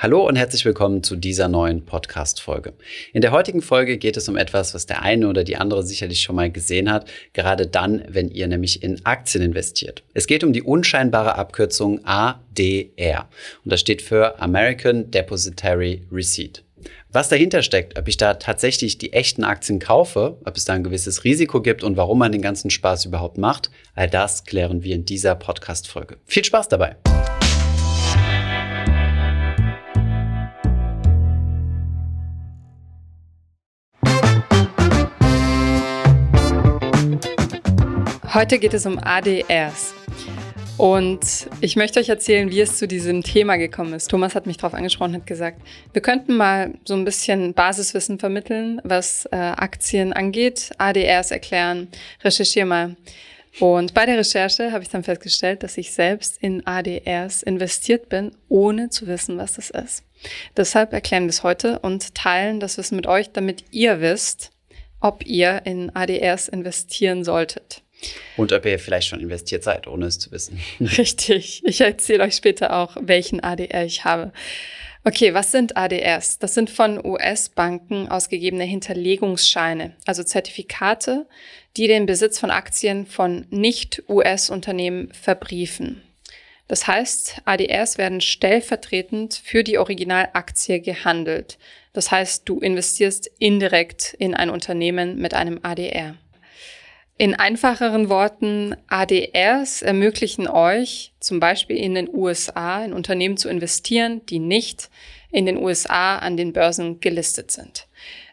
Hallo und herzlich willkommen zu dieser neuen Podcast-Folge. In der heutigen Folge geht es um etwas, was der eine oder die andere sicherlich schon mal gesehen hat, gerade dann, wenn ihr nämlich in Aktien investiert. Es geht um die unscheinbare Abkürzung ADR und das steht für American Depositary Receipt. Was dahinter steckt, ob ich da tatsächlich die echten Aktien kaufe, ob es da ein gewisses Risiko gibt und warum man den ganzen Spaß überhaupt macht, all das klären wir in dieser Podcast-Folge. Viel Spaß dabei! Heute geht es um ADRs. Und ich möchte euch erzählen, wie es zu diesem Thema gekommen ist. Thomas hat mich darauf angesprochen und hat gesagt, wir könnten mal so ein bisschen Basiswissen vermitteln, was äh, Aktien angeht, ADRs erklären, recherchiere mal. Und bei der Recherche habe ich dann festgestellt, dass ich selbst in ADRs investiert bin, ohne zu wissen, was das ist. Deshalb erklären wir es heute und teilen das Wissen mit euch, damit ihr wisst, ob ihr in ADRs investieren solltet. Und ob ihr vielleicht schon investiert seid, ohne es zu wissen. Richtig. Ich erzähle euch später auch, welchen ADR ich habe. Okay, was sind ADRs? Das sind von US-Banken ausgegebene Hinterlegungsscheine, also Zertifikate, die den Besitz von Aktien von Nicht-US-Unternehmen verbriefen. Das heißt, ADRs werden stellvertretend für die Originalaktie gehandelt. Das heißt, du investierst indirekt in ein Unternehmen mit einem ADR. In einfacheren Worten, ADRs ermöglichen euch zum Beispiel in den USA in Unternehmen zu investieren, die nicht in den USA an den Börsen gelistet sind.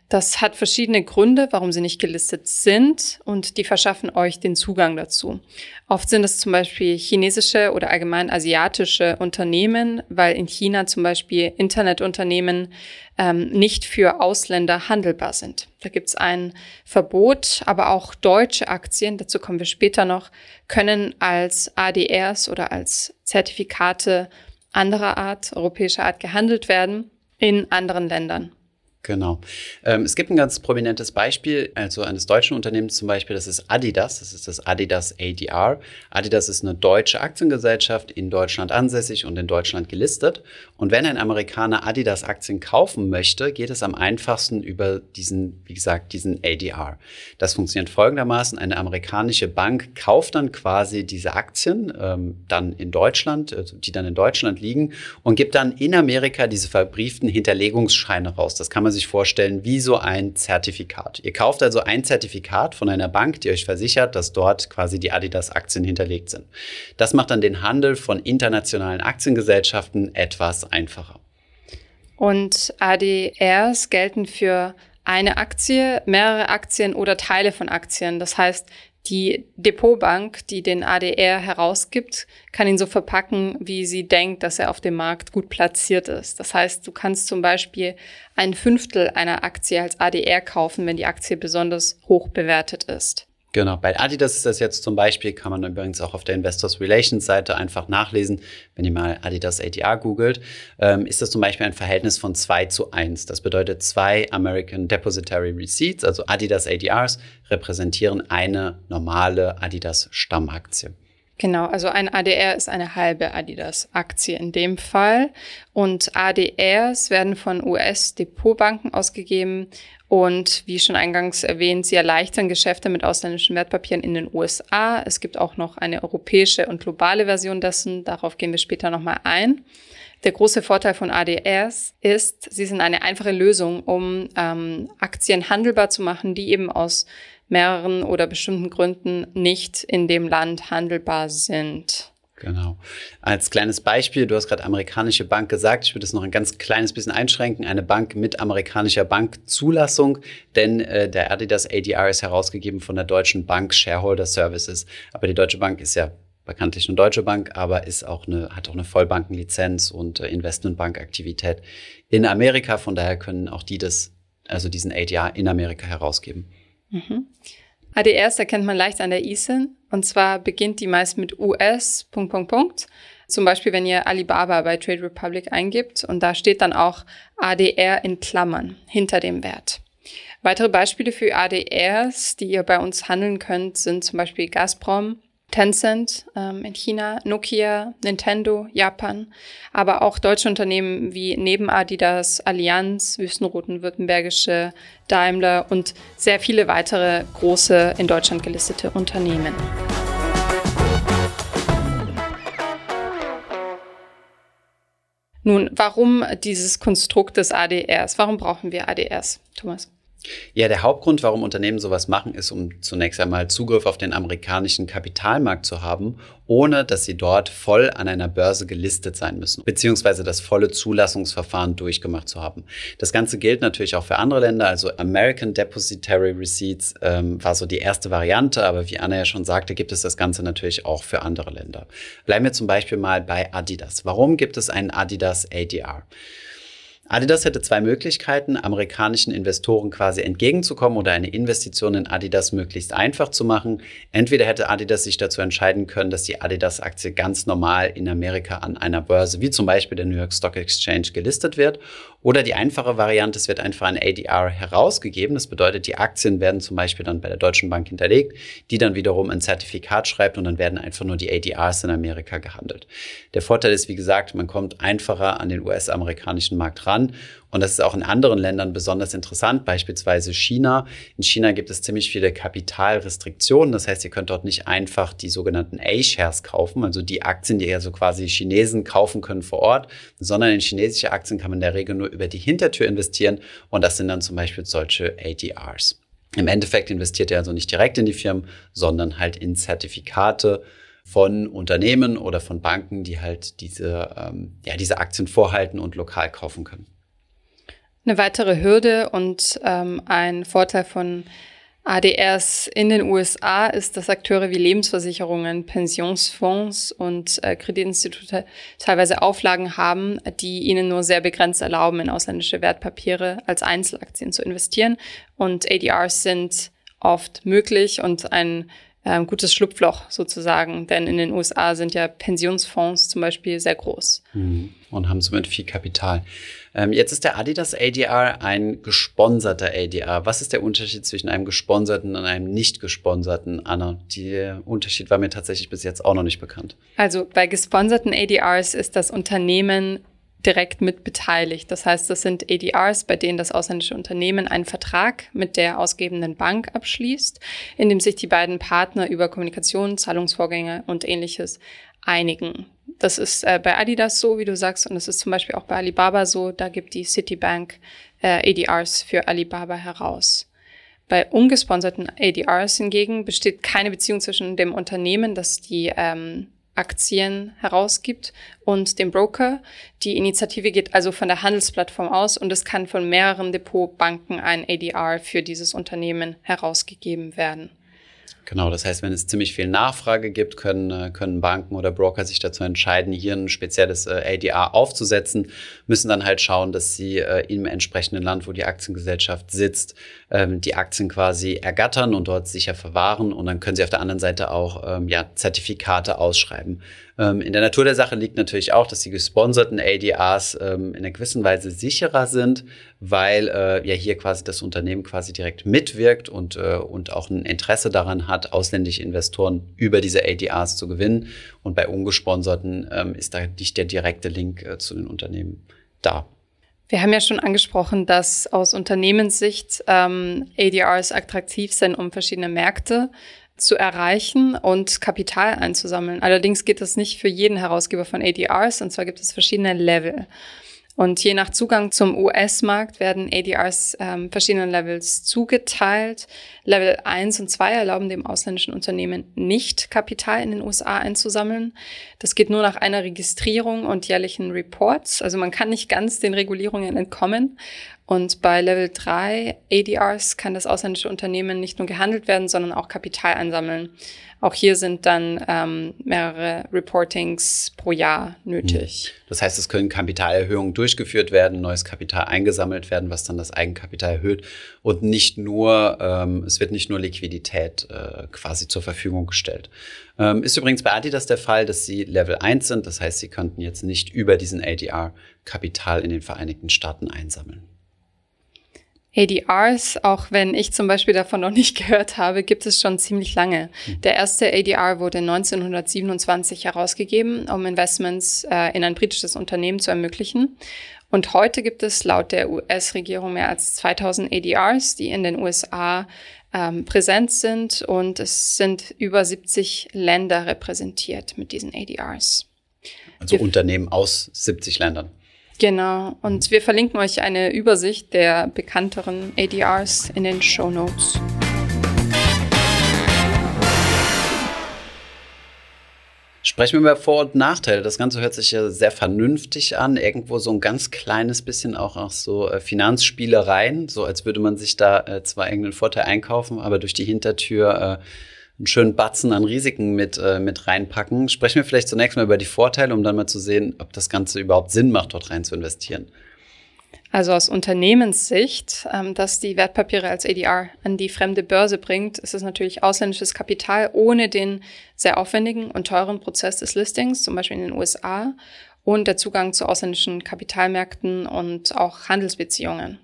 Das hat verschiedene Gründe, warum sie nicht gelistet sind und die verschaffen euch den Zugang dazu. Oft sind es zum Beispiel chinesische oder allgemein asiatische Unternehmen, weil in China zum Beispiel Internetunternehmen ähm, nicht für Ausländer handelbar sind. Da gibt es ein Verbot, aber auch deutsche Aktien, dazu kommen wir später noch, können als ADRs oder als Zertifikate anderer Art, europäischer Art gehandelt werden in anderen Ländern. Genau. Ähm, es gibt ein ganz prominentes Beispiel, also eines deutschen Unternehmens zum Beispiel, das ist Adidas, das ist das Adidas ADR. Adidas ist eine deutsche Aktiengesellschaft in Deutschland ansässig und in Deutschland gelistet. Und wenn ein Amerikaner Adidas Aktien kaufen möchte, geht es am einfachsten über diesen, wie gesagt, diesen ADR. Das funktioniert folgendermaßen. Eine amerikanische Bank kauft dann quasi diese Aktien ähm, dann in Deutschland, also die dann in Deutschland liegen und gibt dann in Amerika diese verbrieften Hinterlegungsscheine raus. Das kann man sich vorstellen wie so ein Zertifikat. Ihr kauft also ein Zertifikat von einer Bank, die euch versichert, dass dort quasi die Adidas-Aktien hinterlegt sind. Das macht dann den Handel von internationalen Aktiengesellschaften etwas einfacher. Und ADRs gelten für eine Aktie, mehrere Aktien oder Teile von Aktien. Das heißt, die Depotbank, die den ADR herausgibt, kann ihn so verpacken, wie sie denkt, dass er auf dem Markt gut platziert ist. Das heißt, du kannst zum Beispiel ein Fünftel einer Aktie als ADR kaufen, wenn die Aktie besonders hoch bewertet ist. Genau, bei Adidas ist das jetzt zum Beispiel, kann man übrigens auch auf der Investors Relations Seite einfach nachlesen, wenn ihr mal Adidas ADR googelt, ähm, ist das zum Beispiel ein Verhältnis von 2 zu 1. Das bedeutet, zwei American Depositary Receipts, also Adidas ADRs, repräsentieren eine normale Adidas Stammaktie. Genau, also ein ADR ist eine halbe Adidas-Aktie in dem Fall. Und ADRs werden von US-Depotbanken ausgegeben. Und wie schon eingangs erwähnt, sie erleichtern Geschäfte mit ausländischen Wertpapieren in den USA. Es gibt auch noch eine europäische und globale Version dessen. Darauf gehen wir später nochmal ein. Der große Vorteil von ADRs ist, sie sind eine einfache Lösung, um ähm, Aktien handelbar zu machen, die eben aus mehreren oder bestimmten Gründen nicht in dem Land handelbar sind. Genau. Als kleines Beispiel, du hast gerade amerikanische Bank gesagt, ich würde es noch ein ganz kleines bisschen einschränken, eine Bank mit amerikanischer Bankzulassung, denn äh, der Adidas ADR ist herausgegeben von der Deutschen Bank Shareholder Services. Aber die Deutsche Bank ist ja bekanntlich eine deutsche Bank, aber ist auch eine, hat auch eine Vollbankenlizenz und äh, Investmentbankaktivität in Amerika. Von daher können auch die das, also diesen ADR in Amerika herausgeben. Mhm. ADRs erkennt man leicht an der ISIN. Und zwar beginnt die meist mit US, Punkt, Punkt, Punkt. Zum Beispiel, wenn ihr Alibaba bei Trade Republic eingibt und da steht dann auch ADR in Klammern hinter dem Wert. Weitere Beispiele für ADRs, die ihr bei uns handeln könnt, sind zum Beispiel Gazprom, Tencent ähm, in China, Nokia, Nintendo, Japan, aber auch deutsche Unternehmen wie neben Adidas, Allianz, Wüstenroten, Württembergische, Daimler und sehr viele weitere große in Deutschland gelistete Unternehmen. Nun, warum dieses Konstrukt des ADRs? Warum brauchen wir ADRs, Thomas? Ja, der Hauptgrund, warum Unternehmen sowas machen, ist, um zunächst einmal Zugriff auf den amerikanischen Kapitalmarkt zu haben, ohne dass sie dort voll an einer Börse gelistet sein müssen, beziehungsweise das volle Zulassungsverfahren durchgemacht zu haben. Das Ganze gilt natürlich auch für andere Länder. Also American Depositary Receipts ähm, war so die erste Variante, aber wie Anna ja schon sagte, gibt es das Ganze natürlich auch für andere Länder. Bleiben wir zum Beispiel mal bei Adidas. Warum gibt es einen Adidas ADR? Adidas hätte zwei Möglichkeiten, amerikanischen Investoren quasi entgegenzukommen oder eine Investition in Adidas möglichst einfach zu machen. Entweder hätte Adidas sich dazu entscheiden können, dass die Adidas-Aktie ganz normal in Amerika an einer Börse, wie zum Beispiel der New York Stock Exchange, gelistet wird. Oder die einfache Variante, es wird einfach ein ADR herausgegeben. Das bedeutet, die Aktien werden zum Beispiel dann bei der Deutschen Bank hinterlegt, die dann wiederum ein Zertifikat schreibt und dann werden einfach nur die ADRs in Amerika gehandelt. Der Vorteil ist, wie gesagt, man kommt einfacher an den US-amerikanischen Markt ran und das ist auch in anderen Ländern besonders interessant, beispielsweise China. In China gibt es ziemlich viele Kapitalrestriktionen. Das heißt, ihr könnt dort nicht einfach die sogenannten A-Shares kaufen, also die Aktien, die also quasi Chinesen kaufen können vor Ort, sondern in chinesische Aktien kann man in der Regel nur über die Hintertür investieren. Und das sind dann zum Beispiel solche ADRs. Im Endeffekt investiert ihr also nicht direkt in die Firmen, sondern halt in Zertifikate von Unternehmen oder von Banken, die halt diese, ähm, ja, diese Aktien vorhalten und lokal kaufen können. Eine weitere Hürde und ähm, ein Vorteil von ADRs in den USA ist, dass Akteure wie Lebensversicherungen, Pensionsfonds und äh, Kreditinstitute teilweise Auflagen haben, die ihnen nur sehr begrenzt erlauben, in ausländische Wertpapiere als Einzelaktien zu investieren. Und ADRs sind oft möglich und ein äh, gutes Schlupfloch sozusagen, denn in den USA sind ja Pensionsfonds zum Beispiel sehr groß. Mhm. Und haben somit viel Kapital. Ähm, jetzt ist der Adidas ADR ein gesponserter ADR. Was ist der Unterschied zwischen einem gesponserten und einem nicht gesponserten, Anna? Der Unterschied war mir tatsächlich bis jetzt auch noch nicht bekannt. Also bei gesponserten ADRs ist das Unternehmen direkt mit beteiligt. Das heißt, das sind ADRs, bei denen das ausländische Unternehmen einen Vertrag mit der ausgebenden Bank abschließt, in dem sich die beiden Partner über Kommunikation, Zahlungsvorgänge und ähnliches einigen. Das ist äh, bei Adidas so, wie du sagst, und das ist zum Beispiel auch bei Alibaba so. Da gibt die Citibank äh, ADRs für Alibaba heraus. Bei ungesponserten ADRs hingegen besteht keine Beziehung zwischen dem Unternehmen, das die ähm, Aktien herausgibt und dem Broker. Die Initiative geht also von der Handelsplattform aus und es kann von mehreren Depotbanken ein ADR für dieses Unternehmen herausgegeben werden. Genau, das heißt, wenn es ziemlich viel Nachfrage gibt, können, äh, können Banken oder Broker sich dazu entscheiden, hier ein spezielles äh, ADR aufzusetzen, müssen dann halt schauen, dass sie äh, im entsprechenden Land, wo die Aktiengesellschaft sitzt, ähm, die Aktien quasi ergattern und dort sicher verwahren. Und dann können sie auf der anderen Seite auch ähm, ja, Zertifikate ausschreiben. Ähm, in der Natur der Sache liegt natürlich auch, dass die gesponserten ADRs in einer gewissen Weise sicherer sind, weil ja hier quasi das Unternehmen quasi direkt mitwirkt und, und auch ein Interesse daran hat, ausländische Investoren über diese ADRs zu gewinnen. Und bei ungesponserten ähm, ist da nicht der direkte Link äh, zu den Unternehmen da. Wir haben ja schon angesprochen, dass aus Unternehmenssicht ähm, ADRs attraktiv sind, um verschiedene Märkte zu erreichen und Kapital einzusammeln. Allerdings geht das nicht für jeden Herausgeber von ADRs, und zwar gibt es verschiedene Level. Und je nach Zugang zum US-Markt werden ADRs ähm, verschiedenen Levels zugeteilt. Level 1 und 2 erlauben dem ausländischen Unternehmen nicht, Kapital in den USA einzusammeln. Das geht nur nach einer Registrierung und jährlichen Reports. Also man kann nicht ganz den Regulierungen entkommen. Und bei Level 3 ADRs kann das ausländische Unternehmen nicht nur gehandelt werden, sondern auch Kapital einsammeln. Auch hier sind dann ähm, mehrere Reportings pro Jahr nötig. Hm. Das heißt, es können Kapitalerhöhungen durchgeführt werden, neues Kapital eingesammelt werden, was dann das Eigenkapital erhöht. Und nicht nur, ähm, es wird nicht nur Liquidität äh, quasi zur Verfügung gestellt. Ähm, ist übrigens bei Adidas der Fall, dass sie Level 1 sind. Das heißt, sie könnten jetzt nicht über diesen ADR Kapital in den Vereinigten Staaten einsammeln. ADRs, auch wenn ich zum Beispiel davon noch nicht gehört habe, gibt es schon ziemlich lange. Mhm. Der erste ADR wurde 1927 herausgegeben, um Investments äh, in ein britisches Unternehmen zu ermöglichen. Und heute gibt es laut der US-Regierung mehr als 2000 ADRs, die in den USA ähm, präsent sind. Und es sind über 70 Länder repräsentiert mit diesen ADRs. Also Wir Unternehmen aus 70 Ländern. Genau. Und wir verlinken euch eine Übersicht der bekannteren ADRs in den Show Notes. Sprechen wir über Vor- und Nachteile. Das Ganze hört sich ja sehr vernünftig an. Irgendwo so ein ganz kleines bisschen auch auch so äh, Finanzspielereien, so als würde man sich da äh, zwar irgendeinen Vorteil einkaufen, aber durch die Hintertür äh, einen schönen Batzen an Risiken mit, äh, mit reinpacken. Sprechen wir vielleicht zunächst mal über die Vorteile, um dann mal zu sehen, ob das Ganze überhaupt Sinn macht, dort rein zu investieren. Also aus Unternehmenssicht, ähm, dass die Wertpapiere als ADR an die fremde Börse bringt, ist es natürlich ausländisches Kapital ohne den sehr aufwendigen und teuren Prozess des Listings, zum Beispiel in den USA, und der Zugang zu ausländischen Kapitalmärkten und auch Handelsbeziehungen.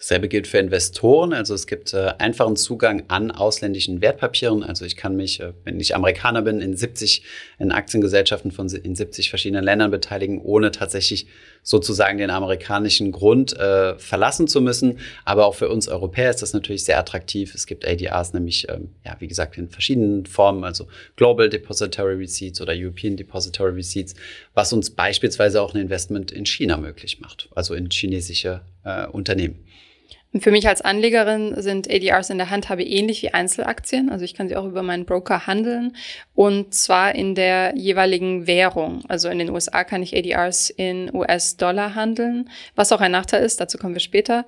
Dasselbe gilt für Investoren. Also es gibt äh, einfachen Zugang an ausländischen Wertpapieren. Also ich kann mich, äh, wenn ich Amerikaner bin, in 70 in Aktiengesellschaften von in 70 verschiedenen Ländern beteiligen, ohne tatsächlich sozusagen den amerikanischen Grund äh, verlassen zu müssen. Aber auch für uns Europäer ist das natürlich sehr attraktiv. Es gibt ADRs nämlich, ähm, ja, wie gesagt, in verschiedenen Formen, also Global Depository Receipts oder European Depository Receipts, was uns beispielsweise auch ein Investment in China möglich macht, also in chinesische äh, Unternehmen. Und für mich als Anlegerin sind ADRs in der Handhabe ähnlich wie Einzelaktien. Also ich kann sie auch über meinen Broker handeln und zwar in der jeweiligen Währung. Also in den USA kann ich ADRs in US-Dollar handeln, was auch ein Nachteil ist. Dazu kommen wir später.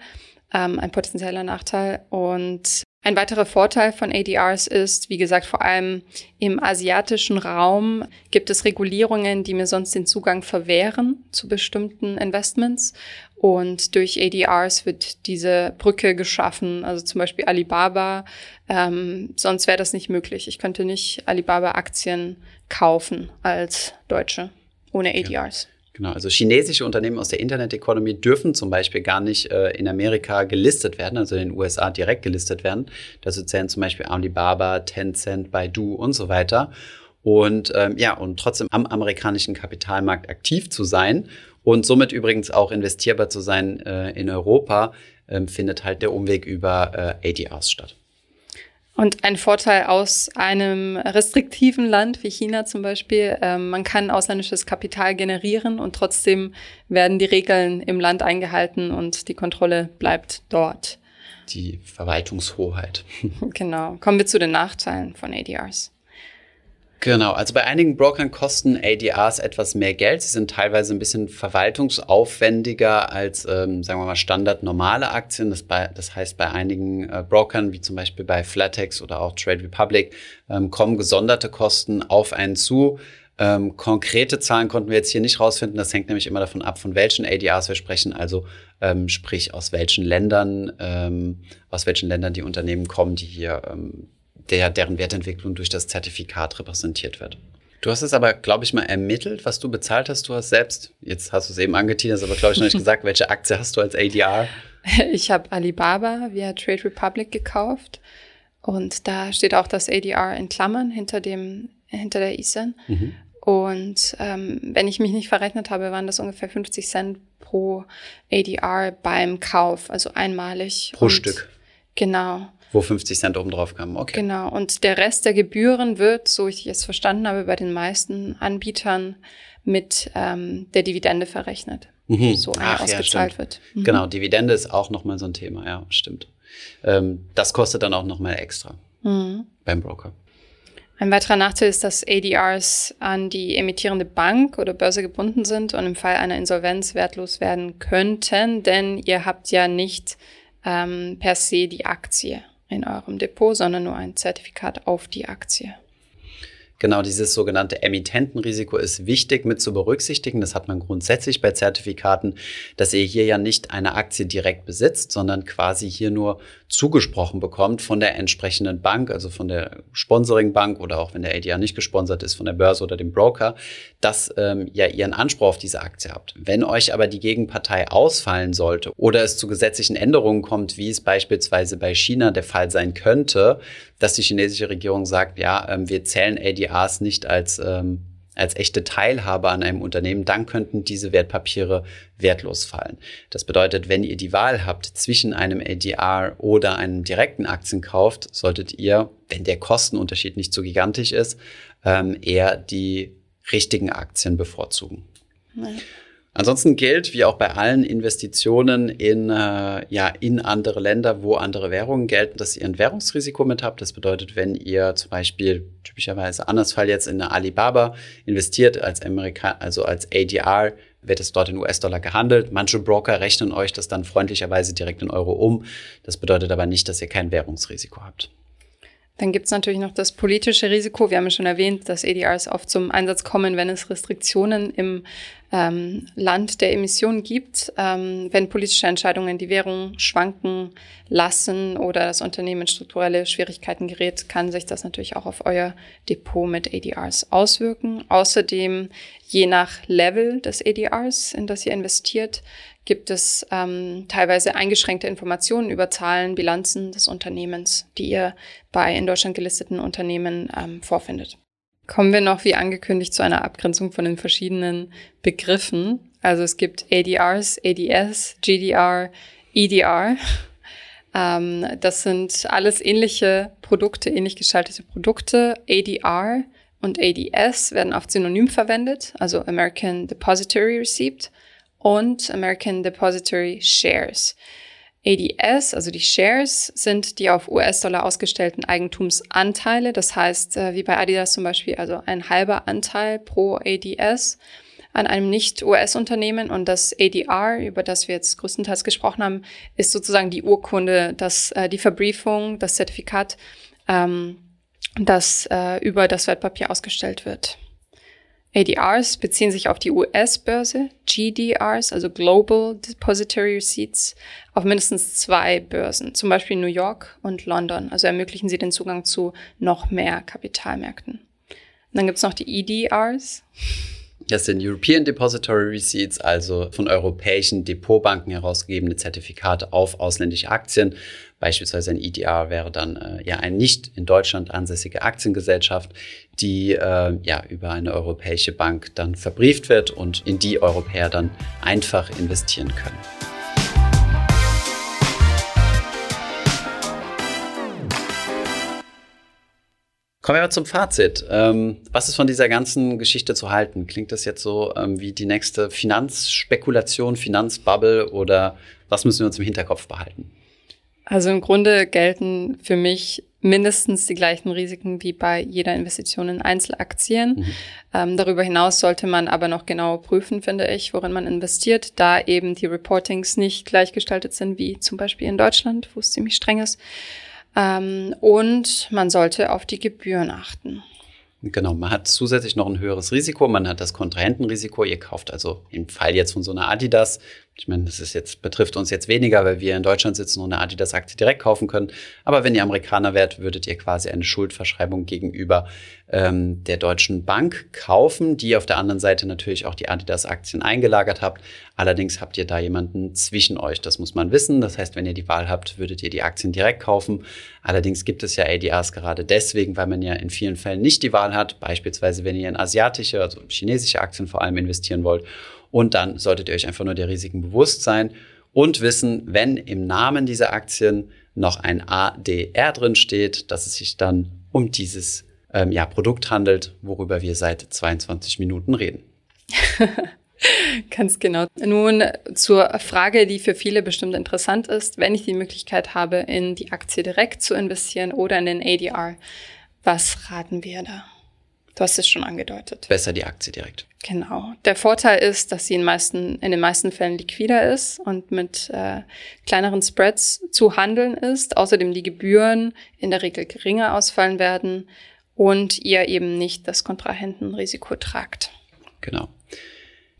Ähm, ein potenzieller Nachteil. Und ein weiterer Vorteil von ADRs ist, wie gesagt, vor allem im asiatischen Raum gibt es Regulierungen, die mir sonst den Zugang verwehren zu bestimmten Investments. Und durch ADRs wird diese Brücke geschaffen. Also zum Beispiel Alibaba. Ähm, sonst wäre das nicht möglich. Ich könnte nicht Alibaba-Aktien kaufen als Deutsche ohne ADRs. Genau, also chinesische Unternehmen aus der Internet Economy dürfen zum Beispiel gar nicht äh, in Amerika gelistet werden, also in den USA direkt gelistet werden. Dazu zählen zum Beispiel Alibaba, Tencent, Baidu und so weiter. Und ähm, ja, und trotzdem am amerikanischen Kapitalmarkt aktiv zu sein und somit übrigens auch investierbar zu sein äh, in Europa, äh, findet halt der Umweg über äh, ADRs statt. Und ein Vorteil aus einem restriktiven Land wie China zum Beispiel, äh, man kann ausländisches Kapital generieren und trotzdem werden die Regeln im Land eingehalten und die Kontrolle bleibt dort. Die Verwaltungshoheit. Genau. Kommen wir zu den Nachteilen von ADRs. Genau, also bei einigen Brokern kosten ADRs etwas mehr Geld. Sie sind teilweise ein bisschen verwaltungsaufwendiger als, ähm, sagen wir mal, Standard normale Aktien. Das, bei, das heißt, bei einigen äh, Brokern, wie zum Beispiel bei Flatex oder auch Trade Republic, ähm, kommen gesonderte Kosten auf einen zu. Ähm, konkrete Zahlen konnten wir jetzt hier nicht rausfinden. Das hängt nämlich immer davon ab, von welchen ADRs wir sprechen. Also ähm, sprich aus welchen Ländern, ähm, aus welchen Ländern die Unternehmen kommen, die hier ähm, der, deren Wertentwicklung durch das Zertifikat repräsentiert wird. Du hast es aber, glaube ich, mal ermittelt, was du bezahlt hast. Du hast selbst, jetzt hast du es eben angeteasert, aber glaube ich noch nicht gesagt, welche Aktie hast du als ADR? Ich habe Alibaba via Trade Republic gekauft und da steht auch das ADR in Klammern hinter dem hinter der ISIN. Mhm. Und ähm, wenn ich mich nicht verrechnet habe, waren das ungefähr 50 Cent pro ADR beim Kauf, also einmalig. Pro Stück. Genau. Wo 50 Cent oben drauf kamen, okay. Genau, und der Rest der Gebühren wird, so ich es verstanden habe, bei den meisten Anbietern mit ähm, der Dividende verrechnet. Mhm. So eine Ach, ausgezahlt ja, wird. Mhm. Genau, Dividende ist auch nochmal so ein Thema, ja, stimmt. Ähm, das kostet dann auch nochmal extra mhm. beim Broker. Ein weiterer Nachteil ist, dass ADRs an die emittierende Bank oder Börse gebunden sind und im Fall einer Insolvenz wertlos werden könnten, denn ihr habt ja nicht ähm, per se die Aktie in eurem Depot, sondern nur ein Zertifikat auf die Aktie. Genau, dieses sogenannte Emittentenrisiko ist wichtig mit zu berücksichtigen. Das hat man grundsätzlich bei Zertifikaten, dass ihr hier ja nicht eine Aktie direkt besitzt, sondern quasi hier nur zugesprochen bekommt von der entsprechenden Bank, also von der Sponsoring-Bank oder auch wenn der ADR nicht gesponsert ist, von der Börse oder dem Broker, dass ähm, ja ihr einen Anspruch auf diese Aktie habt. Wenn euch aber die Gegenpartei ausfallen sollte oder es zu gesetzlichen Änderungen kommt, wie es beispielsweise bei China der Fall sein könnte, dass die chinesische Regierung sagt, ja, ähm, wir zählen ADRs nicht als ähm, als echte Teilhabe an einem Unternehmen, dann könnten diese Wertpapiere wertlos fallen. Das bedeutet, wenn ihr die Wahl habt zwischen einem ADR oder einem direkten Aktienkauf, solltet ihr, wenn der Kostenunterschied nicht so gigantisch ist, ähm, eher die richtigen Aktien bevorzugen. Nein. Ansonsten gilt, wie auch bei allen Investitionen in, äh, ja, in andere Länder, wo andere Währungen gelten, dass ihr ein Währungsrisiko mit habt. Das bedeutet, wenn ihr zum Beispiel typischerweise anders Fall jetzt in eine Alibaba investiert als Amerika, also als ADR, wird es dort in US-Dollar gehandelt. Manche Broker rechnen euch das dann freundlicherweise direkt in Euro um. Das bedeutet aber nicht, dass ihr kein Währungsrisiko habt. Dann gibt es natürlich noch das politische Risiko. Wir haben ja schon erwähnt, dass ADRs oft zum Einsatz kommen, wenn es Restriktionen im ähm, Land der Emissionen gibt. Ähm, wenn politische Entscheidungen die Währung schwanken lassen oder das Unternehmen in strukturelle Schwierigkeiten gerät, kann sich das natürlich auch auf euer Depot mit ADRs auswirken. Außerdem, je nach Level des ADRs, in das ihr investiert, gibt es ähm, teilweise eingeschränkte Informationen über Zahlen, Bilanzen des Unternehmens, die ihr bei in Deutschland gelisteten Unternehmen ähm, vorfindet. Kommen wir noch, wie angekündigt, zu einer Abgrenzung von den verschiedenen Begriffen. Also es gibt ADRs, ADS, GDR, EDR. Ähm, das sind alles ähnliche Produkte, ähnlich gestaltete Produkte. ADR und ADS werden oft synonym verwendet, also American Depository Receipt und American Depository Shares. ADS, also die Shares, sind die auf US-Dollar ausgestellten Eigentumsanteile. Das heißt, äh, wie bei Adidas zum Beispiel, also ein halber Anteil pro ADS an einem Nicht-US-Unternehmen. Und das ADR, über das wir jetzt größtenteils gesprochen haben, ist sozusagen die Urkunde, dass äh, die Verbriefung, das Zertifikat, ähm, das äh, über das Wertpapier ausgestellt wird. ADRs beziehen sich auf die US-Börse, GDRs, also Global Depository Receipts, auf mindestens zwei Börsen, zum Beispiel New York und London. Also ermöglichen sie den Zugang zu noch mehr Kapitalmärkten. Und dann gibt's noch die EDRs. Das sind European Depository Receipts, also von europäischen Depotbanken herausgegebene Zertifikate auf ausländische Aktien. Beispielsweise ein EDR wäre dann äh, ja eine nicht in Deutschland ansässige Aktiengesellschaft, die äh, ja über eine europäische Bank dann verbrieft wird und in die Europäer dann einfach investieren können. Kommen wir mal zum Fazit. Ähm, was ist von dieser ganzen Geschichte zu halten? Klingt das jetzt so ähm, wie die nächste Finanzspekulation, Finanzbubble oder was müssen wir uns im Hinterkopf behalten? Also im Grunde gelten für mich mindestens die gleichen Risiken wie bei jeder Investition in Einzelaktien. Mhm. Ähm, darüber hinaus sollte man aber noch genau prüfen, finde ich, worin man investiert, da eben die Reportings nicht gleichgestaltet sind wie zum Beispiel in Deutschland, wo es ziemlich streng ist. Ähm, und man sollte auf die Gebühren achten. Genau, man hat zusätzlich noch ein höheres Risiko, man hat das Kontrahentenrisiko. Ihr kauft also im Fall jetzt von so einer Adidas ich meine, das ist jetzt, betrifft uns jetzt weniger, weil wir in Deutschland sitzen und eine Adidas-Aktie direkt kaufen können. Aber wenn ihr Amerikaner wärt, würdet ihr quasi eine Schuldverschreibung gegenüber ähm, der Deutschen Bank kaufen, die auf der anderen Seite natürlich auch die Adidas-Aktien eingelagert habt. Allerdings habt ihr da jemanden zwischen euch. Das muss man wissen. Das heißt, wenn ihr die Wahl habt, würdet ihr die Aktien direkt kaufen. Allerdings gibt es ja ADRs gerade deswegen, weil man ja in vielen Fällen nicht die Wahl hat. Beispielsweise, wenn ihr in asiatische, also chinesische Aktien vor allem investieren wollt und dann solltet ihr euch einfach nur der Risiken bewusst sein und wissen, wenn im Namen dieser Aktien noch ein ADR drin steht, dass es sich dann um dieses ähm, ja, Produkt handelt, worüber wir seit 22 Minuten reden. Ganz genau. Nun zur Frage, die für viele bestimmt interessant ist, wenn ich die Möglichkeit habe, in die Aktie direkt zu investieren oder in den ADR, was raten wir da? Du hast es schon angedeutet. Besser die Aktie direkt. Genau. Der Vorteil ist, dass sie in, meisten, in den meisten Fällen liquider ist und mit äh, kleineren Spreads zu handeln ist. Außerdem die Gebühren in der Regel geringer ausfallen werden. und ihr eben nicht das Kontrahentenrisiko tragt. Genau.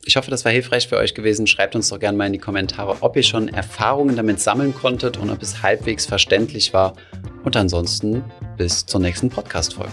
Ich hoffe, das war hilfreich für euch gewesen. Schreibt uns doch gerne mal in die Kommentare, ob ihr schon Erfahrungen damit sammeln konntet und ob es halbwegs verständlich war. Und ansonsten bis zur nächsten Podcast-Folge.